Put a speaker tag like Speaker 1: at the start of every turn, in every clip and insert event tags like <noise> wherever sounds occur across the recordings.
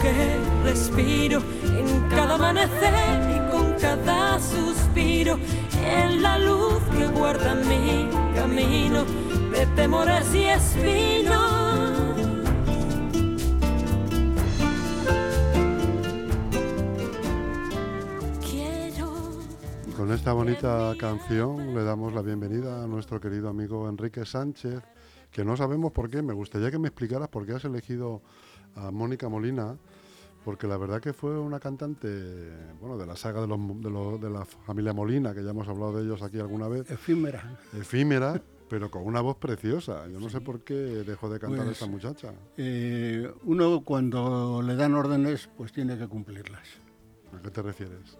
Speaker 1: que respiro, en cada amanecer y con cada suspiro, en la luz que guarda mi camino de temores y espinos.
Speaker 2: Con esta bonita canción le damos la bienvenida a nuestro querido amigo Enrique Sánchez, que no sabemos por qué. Me gustaría que me explicaras por qué has elegido a Mónica Molina, porque la verdad que fue una cantante, bueno, de la saga de, los, de, los, de la familia Molina, que ya hemos hablado de ellos aquí alguna vez.
Speaker 3: Efímera.
Speaker 2: Efímera, pero con una voz preciosa. Yo no sé por qué dejó de cantar
Speaker 3: Pues,
Speaker 2: esta muchacha.
Speaker 3: Eh, uno cuando le dan órdenes, pues tiene que cumplirlas.
Speaker 2: ¿A qué te refieres?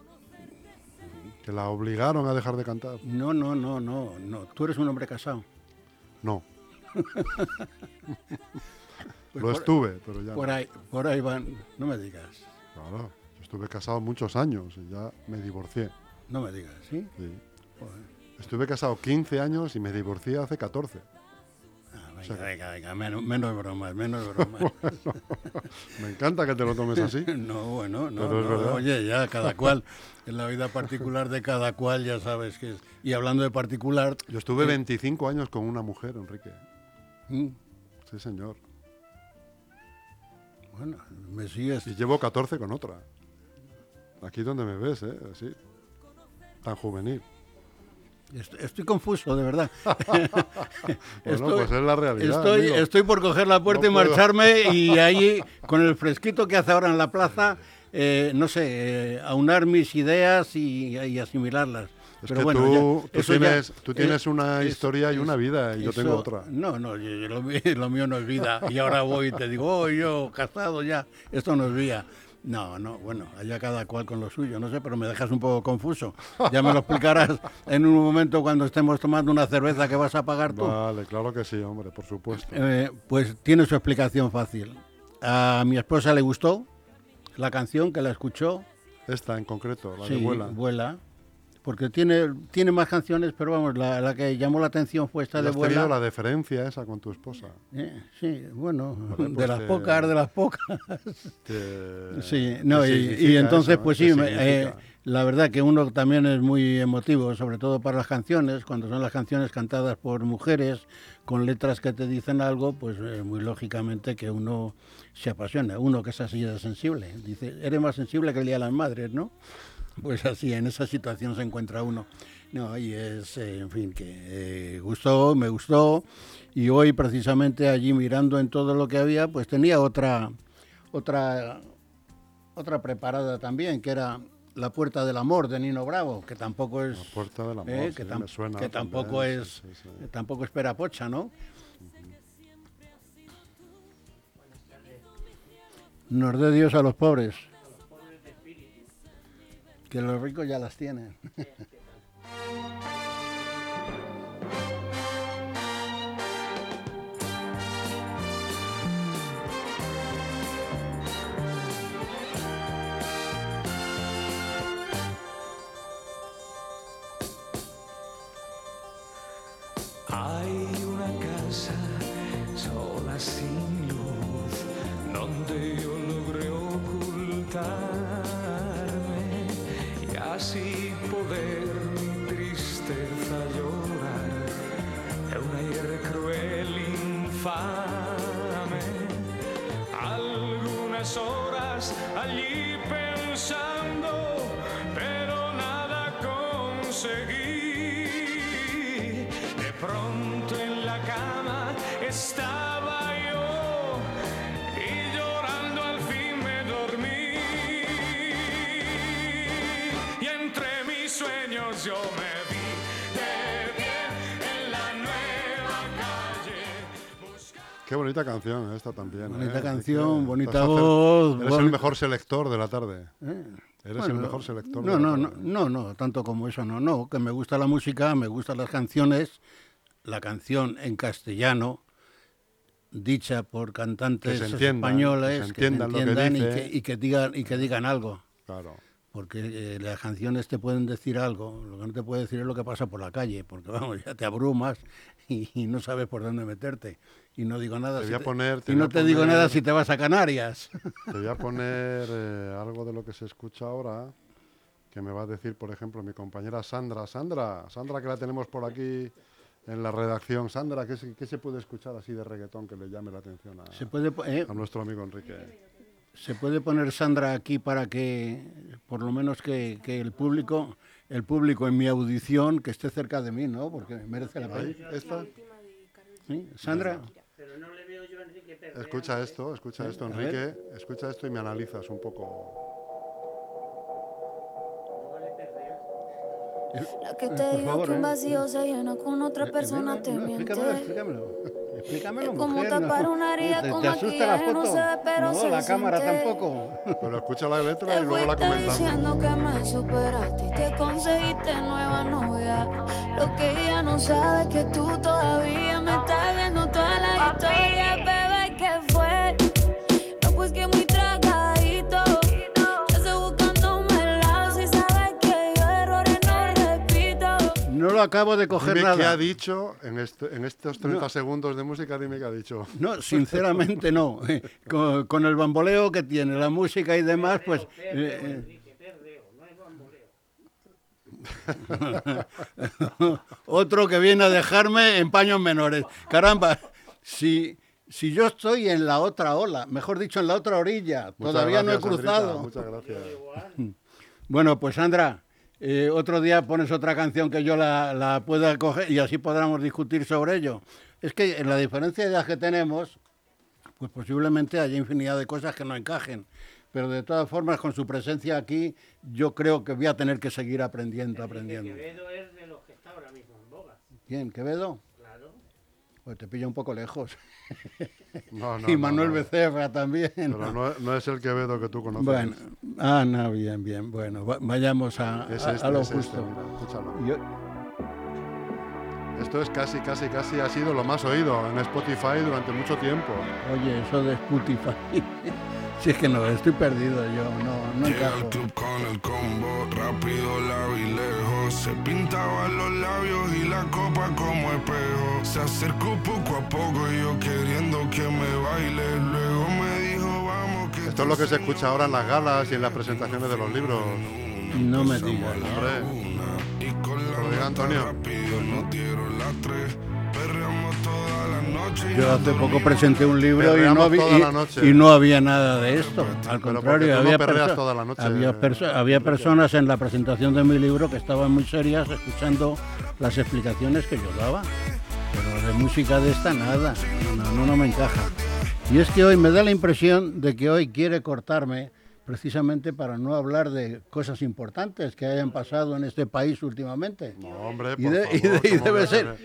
Speaker 2: ¿Que la obligaron a dejar de cantar?
Speaker 3: No, no, no, no, no. Tú eres un hombre casado.
Speaker 2: No, <laughs>
Speaker 3: Pues
Speaker 2: lo
Speaker 3: por-
Speaker 2: estuve, pero ya. no.
Speaker 3: Por ahí, por ahí van. No me digas,
Speaker 2: Claro, yo estuve casado muchos años y ya me divorcié.
Speaker 3: no me digas, ¿sí?
Speaker 2: sí.
Speaker 3: Joder.
Speaker 2: Estuve casado 15 años y me divorcié hace 14.
Speaker 3: Ah, venga,
Speaker 2: sea que-
Speaker 3: venga, venga, menos, menos bromas, menos <laughs> bromas.
Speaker 2: Me encanta que te lo tomes así. <laughs>
Speaker 3: no, bueno, no,
Speaker 2: Pero es
Speaker 3: no,
Speaker 2: verdad.
Speaker 3: Oye, ya, cada cual, en la vida particular de cada cual, ya sabes que es. Y hablando de particular,
Speaker 2: Yo estuve 25 años con una mujer, Enrique.
Speaker 3: mm,
Speaker 2: Sí, señor.
Speaker 3: Bueno, me sigues.
Speaker 2: Y llevo 14 con otra. Aquí donde me ves, ¿eh? Así. Tan juvenil.
Speaker 3: Est- Estoy confuso, de verdad. <laughs>
Speaker 2: Bueno, pues es la realidad.
Speaker 3: Estoy, estoy por coger la puerta
Speaker 2: No
Speaker 3: y
Speaker 2: puedo.
Speaker 3: marcharme y <laughs> ahí, con el fresquito que hace ahora en la plaza, eh, no sé, eh, aunar mis ideas y, y asimilarlas.
Speaker 2: Es
Speaker 3: Pero
Speaker 2: que
Speaker 3: bueno,
Speaker 2: tú,
Speaker 3: ya,
Speaker 2: tú
Speaker 3: ya-
Speaker 2: tienes, tú tienes una
Speaker 3: es-
Speaker 2: historia y una vida y yo tengo otra.
Speaker 3: No, no, lo, mío, <laughs> lo mío no es vida. Y ahora voy y te digo, oh, yo casado ya, esto no es vida. No, no, bueno, allá cada cual con lo suyo, no sé, pero me dejas un poco confuso. Ya me lo explicarás en un momento cuando estemos tomando una cerveza que vas a pagar tú.
Speaker 2: Vale, claro que sí, hombre, por supuesto.
Speaker 3: Eh, pues tiene su explicación fácil. A mi esposa le gustó la canción que la escuchó.
Speaker 2: Esta en concreto, la
Speaker 3: sí,
Speaker 2: de Vuela.
Speaker 3: Vuela. Porque tiene, tiene más canciones, pero vamos, la, la que llamó la atención fue esta
Speaker 2: ¿Y
Speaker 3: de
Speaker 2: has tenido
Speaker 3: Vuela.
Speaker 2: la deferencia esa con tu esposa?
Speaker 3: Eh, sí, bueno, de
Speaker 2: pues,
Speaker 3: las pocas, de las pocas.
Speaker 2: ¿Qué- <laughs>
Speaker 3: Sí, no, y, entonces,
Speaker 2: eso,
Speaker 3: pues
Speaker 2: ¿Qué
Speaker 3: sí, eh, la verdad que uno también es muy emotivo, sobre todo para las canciones, cuando son las canciones cantadas por mujeres, con letras que te dicen algo, pues eh, muy lógicamente que uno se apasiona, uno que es así de sensible. Dice, eres más sensible que el Día de las Madres, ¿no? Pues así, en esa situación se encuentra uno. No, y es, eh, en fin, que eh, gustó, me gustó, y hoy precisamente allí mirando en todo lo que había, pues tenía otra, otra otra preparada también, que era La Puerta del Amor de Nino Bravo, que tampoco es.
Speaker 2: La Puerta del Amor,
Speaker 3: eh,
Speaker 2: sí,
Speaker 3: que, tam-
Speaker 2: me suena
Speaker 3: que tampoco
Speaker 2: también,
Speaker 3: es.
Speaker 2: sí.
Speaker 3: Tampoco espera pocha, ¿no? Nos dé Dios a los pobres. Que los ricos ya las tienen.
Speaker 4: Yo me vi de bien en la nueva calle.
Speaker 2: Qué bonita canción esta también.
Speaker 3: Bonita
Speaker 2: ¿eh?
Speaker 3: canción,
Speaker 2: que
Speaker 3: bonita voz,
Speaker 2: Eres el
Speaker 3: boni-
Speaker 2: mejor selector de la tarde.
Speaker 3: ¿Eh?
Speaker 2: Eres
Speaker 3: Bueno,
Speaker 2: el mejor selector
Speaker 3: No,
Speaker 2: de la
Speaker 3: no, no,
Speaker 2: tarde.
Speaker 3: no, no, tanto como eso no, no, que me gusta la música, me gustan las canciones, la canción en castellano, dicha por cantantes
Speaker 2: Que se entiendan,
Speaker 3: españoles,
Speaker 2: que se
Speaker 3: que
Speaker 2: entiendan lo que
Speaker 3: entiendan y, y que digan y que digan algo.
Speaker 2: Claro.
Speaker 3: Porque eh, las canciones te pueden decir algo, lo que no te puede decir es lo que pasa por la calle, porque <laughs> vamos, ya te abrumas y, y no sabes por dónde meterte. Y no digo nada
Speaker 2: Te
Speaker 3: si
Speaker 2: voy a poner- te
Speaker 3: y no
Speaker 2: a
Speaker 3: te digo nada si te vas a Canarias. <laughs>
Speaker 2: Te voy a poner eh, algo de lo que se escucha ahora, que me va a decir, por ejemplo, mi compañera Sandra. Sandra, Sandra que la tenemos por aquí en la redacción. Sandra, ¿qué se, qué se puede escuchar así de reggaetón que le llame la atención a,
Speaker 3: Se puede, po- eh,
Speaker 2: a nuestro amigo Enrique?
Speaker 3: Se puede poner Sandra aquí para que, por lo menos que, que el público, el público en mi audición, que esté cerca de mí, ¿no? Porque merece la pena.
Speaker 2: Esta.
Speaker 3: ¿Sí? Sandra,
Speaker 2: Escucha esto, escucha esto, Enrique. Escucha esto y me analizas un poco.
Speaker 5: La que
Speaker 3: Eh,
Speaker 5: te
Speaker 3: favor,
Speaker 5: que un
Speaker 3: eh.
Speaker 5: vacío se llena con otra
Speaker 3: Eh,
Speaker 5: persona
Speaker 3: eh,
Speaker 5: te
Speaker 3: no,
Speaker 5: miente.
Speaker 3: explícamelo, explícamelo. Explícamelo,
Speaker 5: Es como
Speaker 3: mujer,
Speaker 5: tapar
Speaker 3: no.
Speaker 5: una herida
Speaker 3: ¿Te,
Speaker 5: con
Speaker 3: te asusta la
Speaker 5: maquillaje, no
Speaker 3: foto?
Speaker 5: se ve, pero
Speaker 3: no,
Speaker 5: se
Speaker 3: la cámara
Speaker 5: siente.
Speaker 3: tampoco.
Speaker 2: Pero escucha la letra y luego la comentamos.
Speaker 5: diciendo que me superaste y que conseguiste nueva novia. Lo que ella no sabe es que tú todavía me estás viendo toda la historia,
Speaker 3: acabo de coger
Speaker 2: Dime qué ha dicho en, este- en estos 30
Speaker 3: No.
Speaker 2: segundos de música, dime qué ha dicho.
Speaker 3: No, sinceramente no. Con, con el bamboleo que tiene, la música y demás, pues... eh, eh, <laughs> Otro que viene a dejarme en paños menores. Caramba, si, si yo estoy en la otra ola, mejor dicho, en la otra orilla,
Speaker 2: Muchas
Speaker 3: todavía no he
Speaker 2: Sandrita,
Speaker 3: cruzado.
Speaker 2: muchas gracias.
Speaker 3: Bueno, pues Sandra, eh, otro día pones otra canción que yo la, la pueda coger y así podamos discutir sobre ello. Es que en la diferencia de edad que tenemos, pues posiblemente haya infinidad de cosas que no encajen. Pero de todas formas, con su presencia aquí, yo creo que voy a tener que seguir aprendiendo, aprendiendo.
Speaker 6: Quevedo es de los que está ahora mismo en boga.
Speaker 3: ¿Quién? ¿Quevedo? Pues te pilla un poco lejos. <laughs>
Speaker 2: No, no,
Speaker 3: y Manuel
Speaker 2: no.
Speaker 3: Becerra también.
Speaker 2: Pero no, no es el Quevedo que tú conoces.
Speaker 3: Bueno, ah, no, bien, bien. Bueno, va- vayamos a,
Speaker 2: es
Speaker 3: a-
Speaker 2: este,
Speaker 3: a lo
Speaker 2: es este,
Speaker 3: justo.
Speaker 2: mira.
Speaker 3: Yo-
Speaker 2: Esto es casi, casi, casi ha sido lo más oído en Spotify durante mucho tiempo.
Speaker 3: Oye, eso de Spotify. <laughs> si es que no, estoy perdido yo, no, no
Speaker 7: Llega al
Speaker 3: encajo.
Speaker 7: club con el combo, rápido la lejos. Se pintaban los labios y la copa como espejo. Se acercó poco a poco y yo queriendo que me baile. Luego me dijo, vamos que
Speaker 2: Esto es lo que se escucha ahora en las galas y en las presentaciones de los libros.
Speaker 3: No me digas.
Speaker 2: Hombre, lo diga Antonio.
Speaker 7: rápido nos dieron las tres.
Speaker 3: Yo hace poco presenté un libro y no, y- y no había nada de esto. Al contrario,
Speaker 2: no
Speaker 3: había, perso-
Speaker 2: toda la noche,
Speaker 3: había, perso- había personas en la presentación de mi libro que estaban muy serias escuchando las explicaciones que yo daba. Pero de música de esta nada, no, no, no me encaja. Y es que hoy me da la impresión de que hoy quiere cortarme precisamente para no hablar de cosas importantes que hayan pasado en este país últimamente.
Speaker 2: no, hombre,
Speaker 3: Y
Speaker 2: por
Speaker 3: y
Speaker 2: favor,
Speaker 3: de- y
Speaker 2: ¿cómo
Speaker 3: debe ser-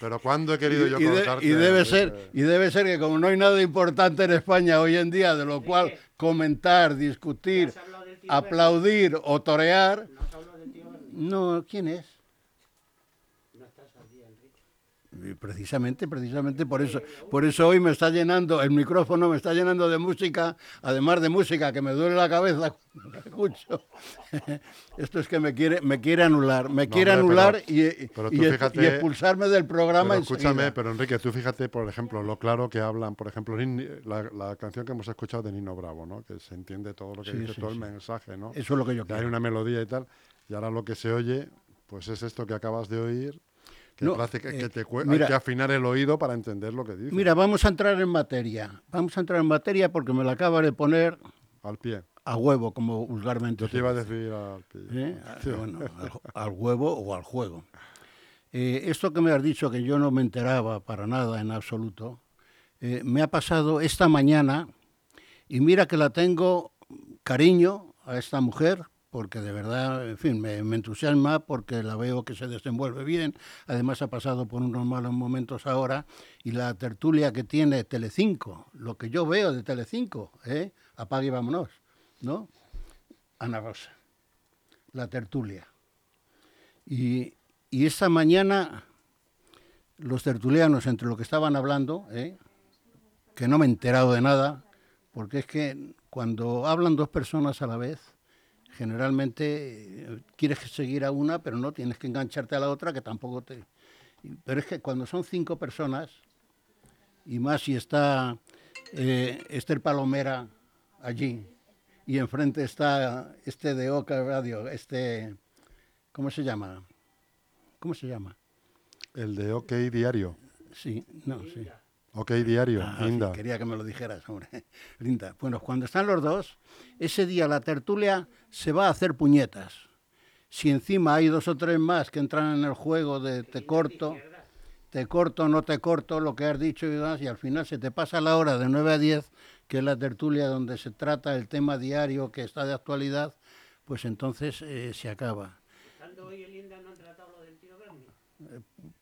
Speaker 2: Pero ¿cuándo he querido yo
Speaker 3: y, de- y debe ser y debe ser que como no hay nada importante en España hoy en día de lo cual comentar, discutir,
Speaker 6: ¿Has hablado del tío
Speaker 3: aplaudir o torear,
Speaker 6: no,
Speaker 3: ¿quién es?
Speaker 6: No estás al día, Enrique.
Speaker 3: Y Precisamente, precisamente por eso, por eso hoy me está llenando, el micrófono me está llenando de música, además de música que me duele la cabeza cuando la escucho. <laughs> Esto es que me quiere, me quiere anular, me
Speaker 2: No,
Speaker 3: quiere
Speaker 2: hombre,
Speaker 3: anular
Speaker 2: pero-
Speaker 3: y, y-
Speaker 2: pero tú
Speaker 3: y ex-
Speaker 2: fíjate-
Speaker 3: y expulsarme del programa
Speaker 2: Pero escúchame,
Speaker 3: enseguida.
Speaker 2: pero Enrique, tú fíjate, por ejemplo, lo claro que hablan, por ejemplo, la, la canción que hemos escuchado de Nino Bravo, ¿no? Que se entiende todo lo que
Speaker 3: Sí,
Speaker 2: dice,
Speaker 3: sí,
Speaker 2: todo el mensaje, ¿no?
Speaker 3: Eso es lo que yo
Speaker 2: Que hay
Speaker 3: quiero.
Speaker 2: una melodía y tal, y ahora lo que se oye, pues es esto que acabas de oír, que,
Speaker 3: No,
Speaker 2: que, que
Speaker 3: eh,
Speaker 2: te cue-
Speaker 3: mira-
Speaker 2: hay que afinar el oído para entender lo que dice.
Speaker 3: Mira, vamos a entrar en materia. Vamos a entrar en materia porque me la acaba de poner
Speaker 2: Al pie.
Speaker 3: a huevo, como vulgarmente.
Speaker 2: Yo te iba a decir al pie.
Speaker 3: ¿Eh? <laughs> Ah, bueno, al, al huevo o al juego. Eh, esto que me has dicho, que yo no me enteraba para nada en absoluto, eh, me ha pasado esta mañana y mira que la tengo cariño a esta mujer, porque de verdad, en fin, me, entusiasma porque la veo que se desenvuelve bien. Además ha pasado por unos malos momentos ahora y la tertulia que tiene Telecinco, lo que yo veo de Telecinco, ¿eh? apague y vámonos, ¿no? Ana Rosa, la tertulia. Y, y esta mañana los tertulianos, entre lo que estaban hablando, ¿eh? que no me he enterado de nada, porque es que cuando hablan dos personas a la vez, generalmente eh, quieres seguir a una, pero no tienes que engancharte a la otra, que tampoco te... Pero es que cuando son cinco personas, y más si está eh, Esther Palomera allí, y enfrente está este de Oca Radio, este, ¿cómo se llama? ¿Cómo se llama?
Speaker 2: El de OK Diario.
Speaker 3: Sí, no, sí.
Speaker 2: OK Diario,
Speaker 3: Ah, sí,
Speaker 2: Linda.
Speaker 3: quería que me lo dijeras, hombre. <laughs> Linda. Bueno, cuando están los dos, ese día la tertulia se va a hacer puñetas. Si encima hay dos o tres más que entran en el juego de te corto, te corto, no te corto, lo que has dicho y demás, y al final se te pasa la hora de 9 a 10, que es la tertulia donde se trata el tema diario que está de actualidad, pues entonces eh, se acaba.
Speaker 6: Estando hoy en Linda no han tratado lo del tío Berni.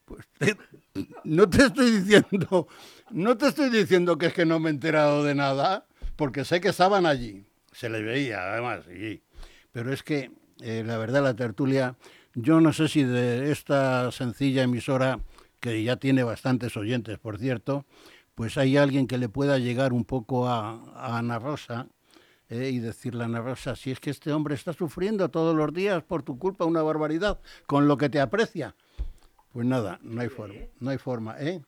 Speaker 3: Pues no te estoy diciendo, no te estoy diciendo que es que no me he enterado de nada, porque sé que estaban allí, se les veía además, sí. pero es que eh, la verdad la tertulia, yo no sé si de esta sencilla emisora, que ya tiene bastantes oyentes, por cierto, pues hay alguien que le pueda llegar un poco a, a Ana Rosa, eh, y decirle a Ana Rosa, si es que este hombre está sufriendo todos los días por tu culpa una barbaridad, con lo que te aprecia. Pues nada, no hay forma, no hay forma, ¿eh?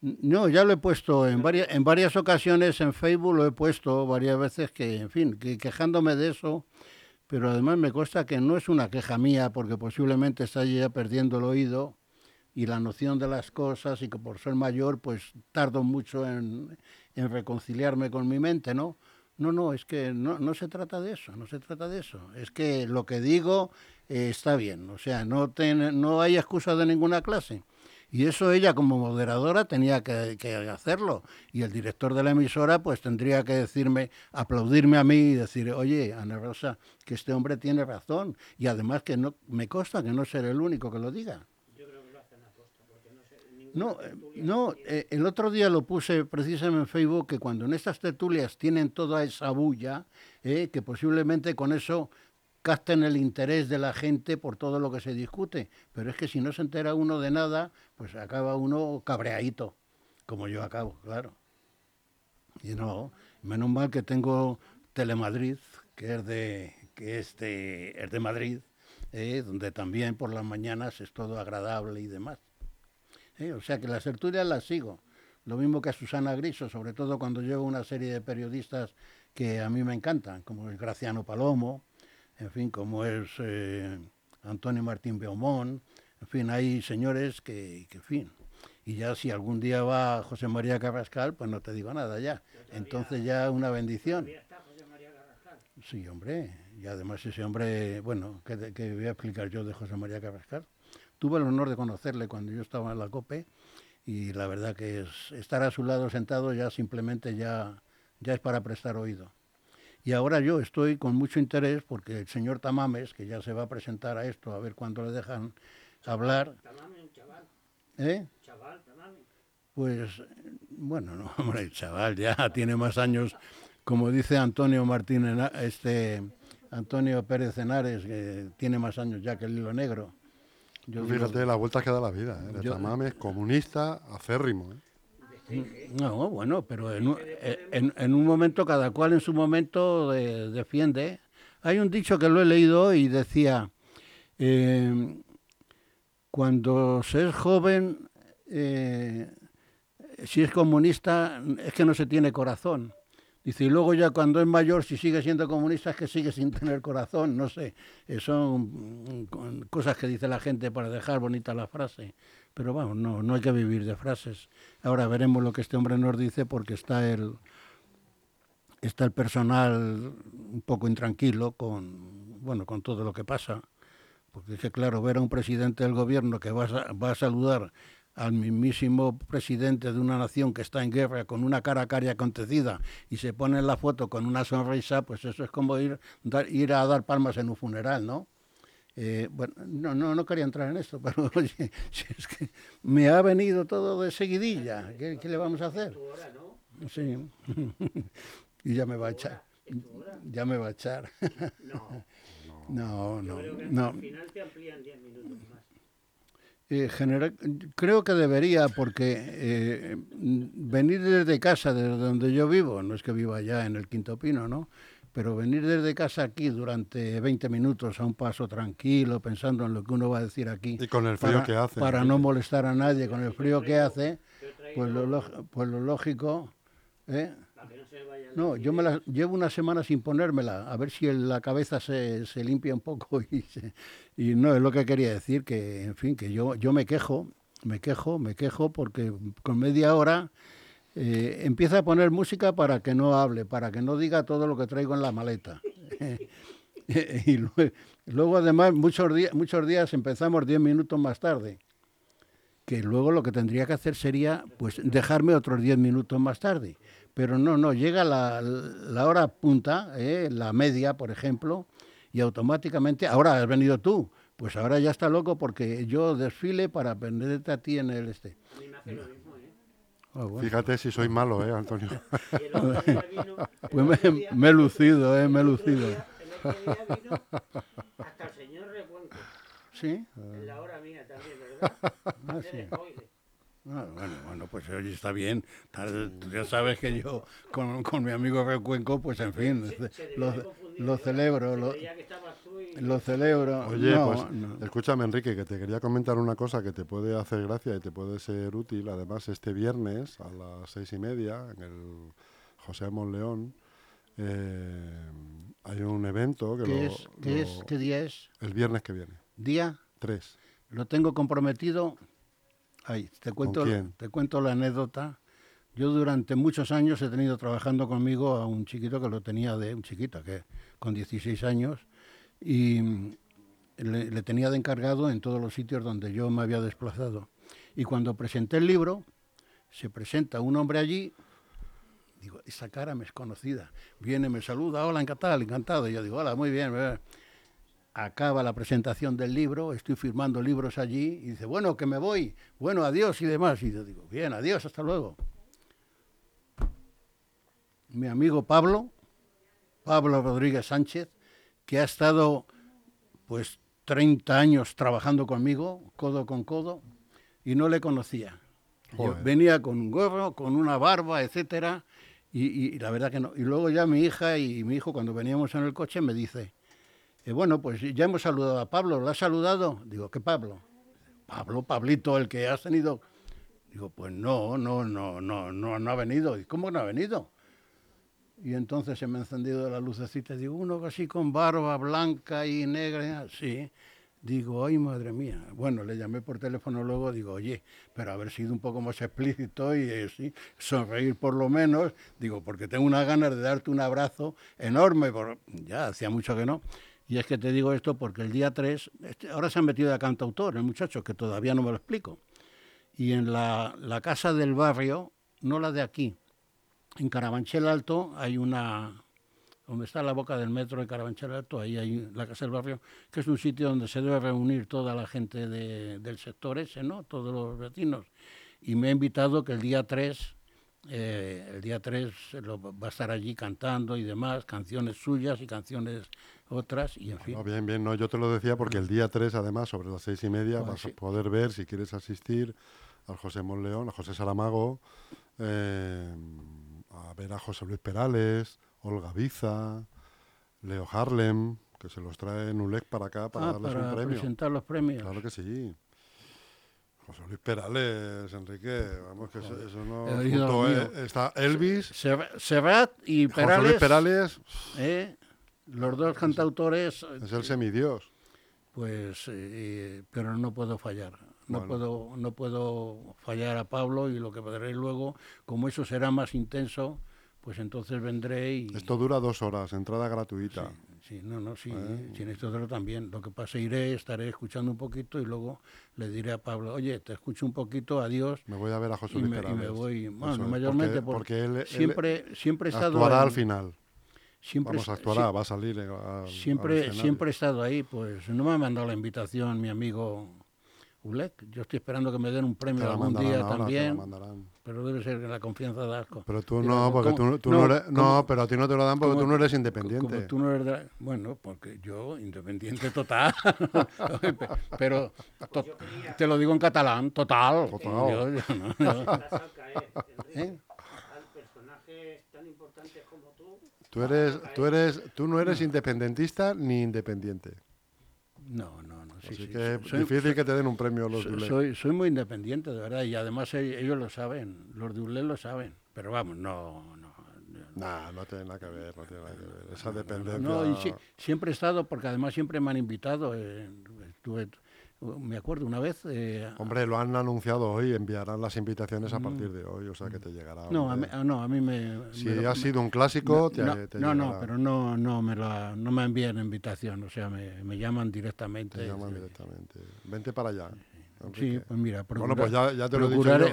Speaker 3: No, ya lo he puesto en varias, en varias ocasiones en Facebook, lo he puesto varias veces que, en fin, que quejándome de eso, pero además me consta que no es una queja mía, porque posiblemente está ya perdiendo el oído y la noción de las cosas y que por ser mayor, pues tardo mucho en, en reconciliarme con mi mente, ¿no? No, no, es que no, no se trata de eso, no se trata de eso. Es que lo que digo eh, está bien, o sea, no, ten- no hay excusa de ninguna clase. Y eso ella como moderadora tenía que, que hacerlo. Y el director de la emisora pues tendría que decirme, aplaudirme a mí y decir, oye, Ana Rosa, que este hombre tiene razón. Y además que no me consta que no seré el único que lo diga. No, eh, no eh, el otro día lo puse precisamente en Facebook que cuando en estas tertulias tienen toda esa bulla, eh, que posiblemente con eso capten el interés de la gente por todo lo que se discute. Pero es que si no se entera uno de nada, pues acaba uno cabreadito, como yo acabo, claro. Y no, menos mal que tengo Telemadrid, que es de, que es de, es de Madrid, eh, donde también por las mañanas es todo agradable y demás. Eh, O sea que las tertulias las sigo. Lo mismo que a Susana Griso, sobre todo cuando llevo una serie de periodistas que a mí me encantan, como es Graciano Palomo, en fin, como es eh, Antonio Martín Beaumont, en fin, hay señores que, que, en fin. Y ya si algún día va José María Carrascal, pues no te digo nada ya. Entonces ya una bendición. Sí, hombre. Y además ese hombre, bueno, ¿qué, qué voy a explicar yo de José María Carrascal? Tuve el honor de conocerle cuando yo estaba en la COPE y la verdad que es estar a su lado sentado ya simplemente ya, ya es para prestar oído. Y ahora yo estoy con mucho interés porque el señor Tamames, que ya se va a presentar a esto, a ver cuándo le dejan hablar,
Speaker 6: Tamame, un chaval,
Speaker 3: ¿eh?
Speaker 6: chaval, tamame.
Speaker 3: Pues, bueno, no, <laughs> hombre, el chaval ya tiene más años, como dice Antonio Martínez, este Antonio Pérez Henares, que tiene más años ya que el hilo negro. Yo digo-
Speaker 2: Fíjate las vueltas que da la vida. ¿eh? El
Speaker 3: Yo-
Speaker 2: Tamame es comunista, acérrimo. ¿eh?
Speaker 3: No, bueno, pero en un, en- en un momento, cada cual en su momento de- defiende. Hay un dicho que lo he leído y decía, eh, cuando se es joven, eh, si es comunista, es que no se tiene corazón. Dice, y luego ya cuando es mayor, si sigue siendo comunista, es que sigue sin tener corazón. No sé, son mm, con- cosas que dice la gente para dejar bonita la frase. Pero vamos, no, no hay que vivir de frases. Ahora veremos lo que este hombre nos dice porque está el, está el personal un poco intranquilo con, bueno, con todo lo que pasa. Porque es que, claro, ver a un presidente del gobierno que va a, va a saludar al mismísimo presidente de una nación que está en guerra con una cara cari acontecida y se pone en la foto con una sonrisa, pues eso es como ir, dar- ir a dar palmas en un funeral, ¿no? Eh, bueno, no, no, no quería entrar en esto, <laughs> pero oye, si es que me ha venido todo de seguidilla. ¿Qué, qué le vamos a hacer? Sí. <laughs> y ya me va a echar.
Speaker 6: ¿Es tu hora?
Speaker 3: Ya me va a echar.
Speaker 6: No. <laughs>
Speaker 3: no, no,
Speaker 6: Creo que
Speaker 3: no.
Speaker 6: al final te amplían 10 minutos más.
Speaker 3: Eh, general- creo que debería, porque eh, venir desde casa, desde donde yo vivo, no es que viva allá en el Quinto Pino, ¿no? Pero venir desde casa aquí durante 20 minutos a un paso tranquilo, pensando en lo que uno va a decir aquí.
Speaker 2: Y con el frío
Speaker 3: para,
Speaker 2: que hace.
Speaker 3: Para no molestar a nadie, con el frío que hace, pues lo, pues lo lógico. ¿eh?
Speaker 6: no
Speaker 3: yo me la, llevo una semana sin ponérmela, a ver si el- la cabeza se, se limpia un poco y, se- y no es lo que quería decir, que en fin, que yo, yo me quejo, me quejo, me quejo porque con media hora eh, empieza a poner música para que no hable, para que no diga todo lo que traigo en la maleta. <laughs> y lue- luego además muchos días, empezamos 10 minutos más tarde que luego lo que tendría que hacer sería pues dejarme otros 10 minutos más tarde. Pero no, no, llega la, la hora punta, ¿eh? la media, por ejemplo, y automáticamente, ahora has venido tú, pues ahora ya está loco porque yo desfile para aprenderte a ti en el este. Ah, bueno.
Speaker 2: Fíjate si soy malo, ¿eh, Antonio? <laughs>
Speaker 6: Y el otro día vino... <laughs> el
Speaker 3: Pues me,
Speaker 6: día-
Speaker 3: me he lucido, ¿eh? me he
Speaker 6: el otro
Speaker 3: lucido.
Speaker 6: día- El otro día vino hasta el señor Recuenco.
Speaker 3: ¿Sí?
Speaker 6: En la hora mía también, ¿verdad? <laughs>
Speaker 3: Ah, sí. Ah, bueno, bueno, pues oye, está bien. Tal- Tú ya sabes que yo con, con mi amigo Recuenco, pues en fin,
Speaker 6: Se- se
Speaker 3: lo, celebro, lo, celebro.
Speaker 2: Oye,
Speaker 3: No,
Speaker 2: pues
Speaker 3: no.
Speaker 2: escúchame, Enrique, que te quería comentar una cosa que te puede hacer gracia y te puede ser útil. Además, este viernes a las seis y media en el José Monleón eh, hay un evento que
Speaker 3: ¿Qué
Speaker 2: lo-
Speaker 3: es? ¿Qué es?
Speaker 2: lo-
Speaker 3: ¿Qué día es?
Speaker 2: el viernes que viene,
Speaker 3: ¿Día?
Speaker 2: tres.
Speaker 3: Lo tengo comprometido. Ay, te cuento,
Speaker 2: quién?
Speaker 3: te cuento la anécdota. Yo durante muchos años he tenido trabajando conmigo a un chiquito que lo tenía de un chiquito que con 16 años y mm, le, tenía de encargado en todos los sitios donde yo me había desplazado. Y cuando presenté el libro, se presenta un hombre allí, digo, esa cara me es conocida. Viene, me saluda, hola, encantado, encantado. Y yo digo, hola, muy bien". Acaba la presentación del libro, estoy firmando libros allí y dice, bueno, que me voy, bueno, adiós y demás. Y yo digo, bien, adiós, hasta luego. Mi amigo Pablo, Pablo Rodríguez Sánchez, que ha estado pues 30 años trabajando conmigo, codo con codo, y no le conocía. Yo venía con un gorro, con una barba, etcétera, y la verdad que no. Y luego ya mi hija y mi hijo, cuando veníamos en el coche, me dice, eh, bueno, pues ya hemos saludado a Pablo, ¿lo has saludado? Digo, ¿qué Pablo? Pablo, Pablito, el que has tenido. Digo, pues no, no, no, no, no, no ha venido. ¿Y cómo no ha venido? Y entonces se me ha encendido la lucecita. Digo, uno así con barba blanca y negra. Sí. Digo, ay, madre mía. Bueno, le llamé por teléfono luego, digo, oye, pero haber sido un poco más explícito y eh, sí, sonreír por lo menos. Digo, porque tengo unas ganas de darte un abrazo enorme. por- Ya, hacía mucho que no. Y es que te digo esto porque el día 3, este- ahora se han metido a cantautor, el muchacho, que todavía no me lo explico. Y en la casa del barrio, no la de aquí, en Carabanchel Alto hay una, donde está la boca del metro de Carabanchel Alto, ahí hay la Casa del Barrio, que es un sitio donde se debe reunir toda la gente de- del sector ese, ¿no? Todos los vecinos. Y me ha invitado que el día 3, eh, el día 3 lo- va a estar allí cantando y demás, canciones suyas y canciones otras, y en fin.
Speaker 2: No, bien, bien, no, yo te lo decía porque el día 3, además, sobre las seis y media,
Speaker 3: Pues
Speaker 2: vas
Speaker 3: sí.
Speaker 2: a poder ver, si quieres asistir, al José Monleón, a José Saramago, eh, a ver a José Luis Perales, Olga Biza, Leo Harlem, que se los trae en ULEC para acá para
Speaker 3: Ah,
Speaker 2: darles
Speaker 3: para
Speaker 2: un premio.
Speaker 3: presentar los premios.
Speaker 2: Claro que sí. José Luis Perales, Enrique, vamos que eso, eso no... Junto, eh, está Elvis,
Speaker 3: Serra- Serrat y
Speaker 2: José Luis
Speaker 3: Perales,
Speaker 2: Perales
Speaker 3: ¿eh? los dos cantautores,
Speaker 2: es el semidios.
Speaker 3: pues, eh, pero no puedo fallar. No puedo, no puedo fallar a Pablo y lo que podré luego, como eso será más intenso, pues entonces vendré y
Speaker 2: Esto dura dos horas, entrada gratuita.
Speaker 3: sí, sí, no, no, sí,
Speaker 2: Bueno.
Speaker 3: sin esto otro también. Lo que pasa, iré, estaré escuchando un poquito y luego le diré a Pablo, oye, te escucho un poquito, adiós,
Speaker 2: Me voy a ver a José
Speaker 3: y
Speaker 2: Luis
Speaker 3: me, y me voy. Bueno, mayormente
Speaker 2: porque,
Speaker 3: porque,
Speaker 2: porque él, él
Speaker 3: siempre, siempre he estado
Speaker 2: actuará
Speaker 3: en-
Speaker 2: al final.
Speaker 3: Siempre,
Speaker 2: Vamos, actuará,
Speaker 3: sí,
Speaker 2: va a salir. eh, al-
Speaker 3: siempre, siempre he estado ahí, pues no me ha mandado la invitación mi amigo Ulek. Yo estoy esperando que me den un premio
Speaker 2: la
Speaker 3: algún
Speaker 2: mandarán
Speaker 3: día también, pero debe ser que la confianza da asco.
Speaker 2: Pero tú no, porque
Speaker 3: ¿cómo-
Speaker 2: tú, tú
Speaker 3: no,
Speaker 2: no, eres, no, pero a ti no te lo dan porque tú no eres independiente.
Speaker 3: Como tú no eres de- bueno, porque yo independiente total, <laughs> pero to- te lo digo en catalán, total. Yo- yo. ¿Eh?
Speaker 6: Tú
Speaker 2: eres, tú eres, tú no eres independentista ni independiente.
Speaker 3: no, no, sí,
Speaker 2: Así
Speaker 3: sí,
Speaker 2: que
Speaker 3: soy-
Speaker 2: difícil que te den un premio los
Speaker 3: soy,
Speaker 2: Dulé.
Speaker 3: soy, soy muy independiente, de verdad, y además e- ellos lo saben, los de ULE lo saben, pero vamos, no, no.
Speaker 2: Nah, no tiene nada que ver, no tiene nada que ver. Esa dependencia.
Speaker 3: No, y sí- siempre he estado, porque además siempre me han invitado. eh, estuve- me acuerdo una vez. eh,
Speaker 2: Hombre, lo han anunciado hoy, enviarán las invitaciones a partir de hoy, o sea que te llegará.
Speaker 3: Mm. no, a mí, no, a mí me.
Speaker 2: si
Speaker 3: me lo-
Speaker 2: ha sido un clásico, te,
Speaker 3: no,
Speaker 2: te
Speaker 3: no, no, pero no, no me la, no me envían invitación, o sea, me, me llaman directamente.
Speaker 2: Te llaman
Speaker 3: Sí.
Speaker 2: directamente. Vente para allá.
Speaker 3: Sí,
Speaker 2: Enrique.
Speaker 3: pues mira,
Speaker 2: Bueno, pues ya, ya te lo he dicho yo.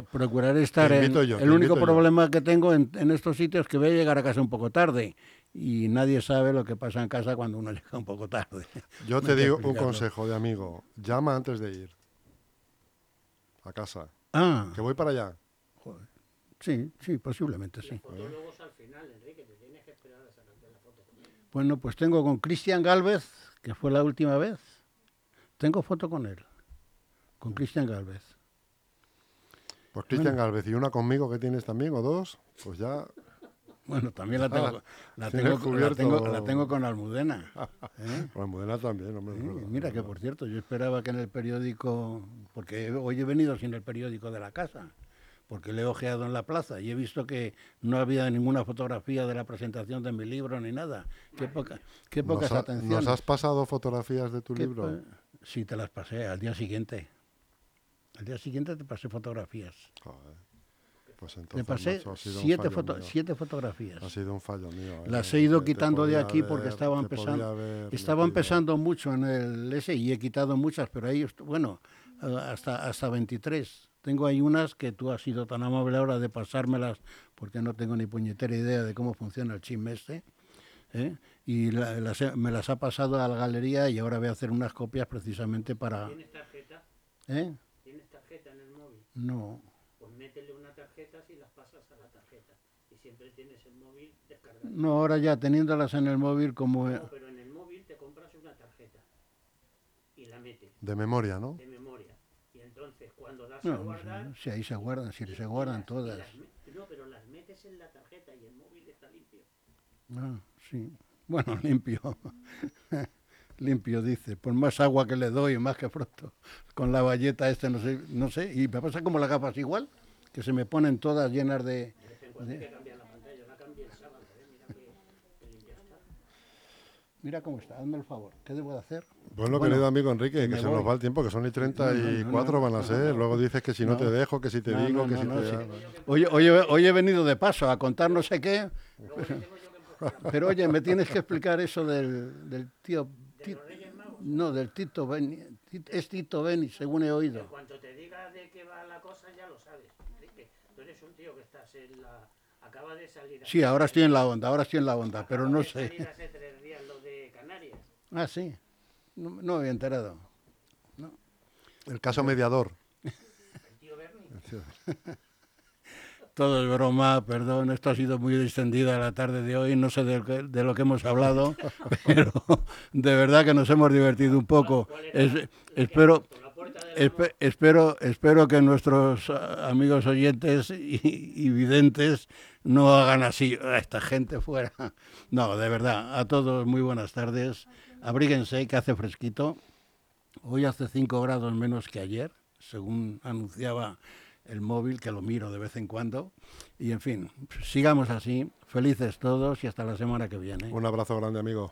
Speaker 3: estar en...
Speaker 2: yo,
Speaker 3: el único
Speaker 2: yo.
Speaker 3: problema que tengo en, en estos sitios es que voy a llegar a casa un poco tarde y nadie sabe lo que pasa en casa cuando uno <laughs> llega un poco tarde.
Speaker 2: Yo te digo un consejo de amigo. Llama antes de ir a casa.
Speaker 3: Ah,
Speaker 2: Que voy para allá.
Speaker 3: sí, sí, posiblemente sí.
Speaker 6: Fotólogos al final, Enrique, te tienes que esperar a sacarte la foto.
Speaker 3: Bueno, pues tengo con Cristian Galvez, que fue la última vez. Tengo foto con él, con Cristian Galvez.
Speaker 2: Pues Cristian Galvez y una conmigo que tienes también, o dos, pues ya.
Speaker 3: Bueno, también la <laughs> tengo, la tengo, la tengo, la tengo con Almudena. ¿eh? <laughs>
Speaker 2: Pues Modena también, hombre.
Speaker 3: Sí,
Speaker 2: verdad,
Speaker 3: mira que por cierto, yo esperaba que en el periódico, porque hoy he venido sin el periódico de la casa, porque le he ojeado en la plaza y he visto que no había ninguna fotografía de la presentación de mi libro ni nada. Qué, poca, qué pocas
Speaker 2: ¿Nos, ha-
Speaker 3: atenciones.
Speaker 2: ¿Nos has pasado fotografías de tu libro?
Speaker 3: Sí, te las pasé al día siguiente. Al día siguiente te pasé fotografías.
Speaker 2: Joder. Pues entonces,
Speaker 3: pasé
Speaker 2: macho, ha sido un
Speaker 3: siete,
Speaker 2: fallo
Speaker 3: foto-
Speaker 2: mío.
Speaker 3: siete fotografías.
Speaker 2: Ha sido un fallo mío. ¿eh?
Speaker 3: Las he ido quitando de aquí porque estaba empezando, estaba empezando mucho en el ese y he quitado muchas, pero ahí, bueno, eh, hasta, hasta 23. Tengo ahí unas que tú has sido tan amable ahora de pasármelas porque no tengo ni puñetera idea de cómo funciona el chisme este. ¿eh? Y la- las he- me las ha pasado a la galería y ahora voy a hacer unas copias precisamente para...
Speaker 6: ¿Tienes tarjeta?
Speaker 3: ¿eh?
Speaker 6: ¿Tienes tarjeta en el móvil?
Speaker 3: No,
Speaker 6: métele una tarjeta si las pasas a la tarjeta. Y siempre tienes el móvil descargado.
Speaker 3: no, ahora ya teniéndolas en el móvil como...
Speaker 6: No, pero en el móvil te compras una tarjeta y la metes
Speaker 2: De memoria, ¿no?
Speaker 6: de memoria. Y entonces cuando das
Speaker 3: No,
Speaker 6: a guardar...
Speaker 3: si ahí se guardan, si
Speaker 6: y-
Speaker 3: se
Speaker 6: y
Speaker 3: guardan
Speaker 6: las- y
Speaker 3: todas.
Speaker 6: las no, pero las metes en la tarjeta y el móvil está limpio.
Speaker 3: Ah, sí. Bueno, <laughs> limpio. <laughs> limpio, dice. Por más agua que le doy, más que froto. Con la valleta este, no sé, no sé. Y me pasa como las gafas igual, que se me ponen todas llenas de...
Speaker 6: De cuando. Mira
Speaker 3: cómo está, hazme el favor. ¿Qué debo de hacer?
Speaker 2: Bueno,
Speaker 3: Bueno,
Speaker 2: querido amigo Enrique, que se nos va el tiempo, que son y 34
Speaker 3: no,
Speaker 2: van a
Speaker 3: no,
Speaker 2: ser.
Speaker 3: no.
Speaker 2: Luego dices que si no,
Speaker 3: No.
Speaker 2: te dejo, que si te
Speaker 3: No,
Speaker 2: digo,
Speaker 3: no,
Speaker 2: que
Speaker 3: no,
Speaker 2: si
Speaker 3: no,
Speaker 2: te...
Speaker 3: sí. Hoy, hoy, he- hoy he venido de paso a contar no sé qué,
Speaker 6: Luego le tengo yo que empujar.
Speaker 3: pero oye, me tienes que explicar eso del, del tío...
Speaker 6: ¿De
Speaker 3: Ti- no, del Tito Beni. Es Tito Beni, según he oído.
Speaker 6: En cuanto te diga de qué va la cosa, ya lo sabes. Tú eres un tío que estás en la... Acaba de salir...
Speaker 3: Sí, ahora estoy en la onda, ahora estoy en la onda, pero no sé.
Speaker 6: salir hace tres días lo de Canarias.
Speaker 3: Ah, sí. No, no me había enterado.
Speaker 2: El caso mediador.
Speaker 6: El tío Bernie. <laughs>
Speaker 3: Todo es broma, perdón, esto ha sido muy distendida la tarde de hoy, no sé de, lo que- de lo que hemos hablado, <laughs> pero de verdad que nos hemos divertido un poco.
Speaker 6: ¿Cuál era
Speaker 3: Es-
Speaker 6: la- la que
Speaker 3: espero, espe- espero, espero que nuestros ah, amigos oyentes y, y videntes no hagan así a esta gente fuera. <laughs> No, de verdad, a todos muy buenas tardes. Abríguense, que hace fresquito. Hoy hace 5 grados menos que ayer, según anunciaba el móvil, que lo miro de vez en cuando. Y en fin, sigamos así, felices todos y hasta la semana que viene.
Speaker 2: Un abrazo grande, amigo.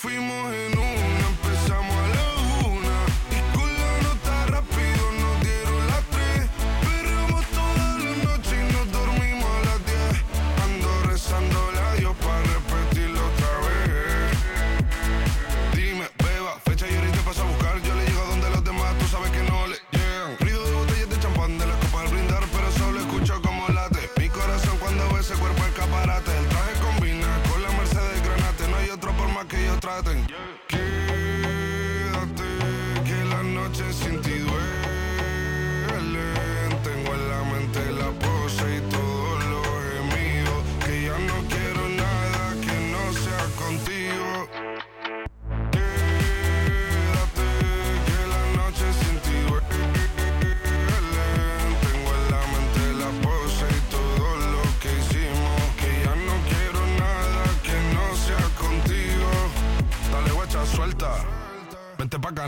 Speaker 7: fuimos en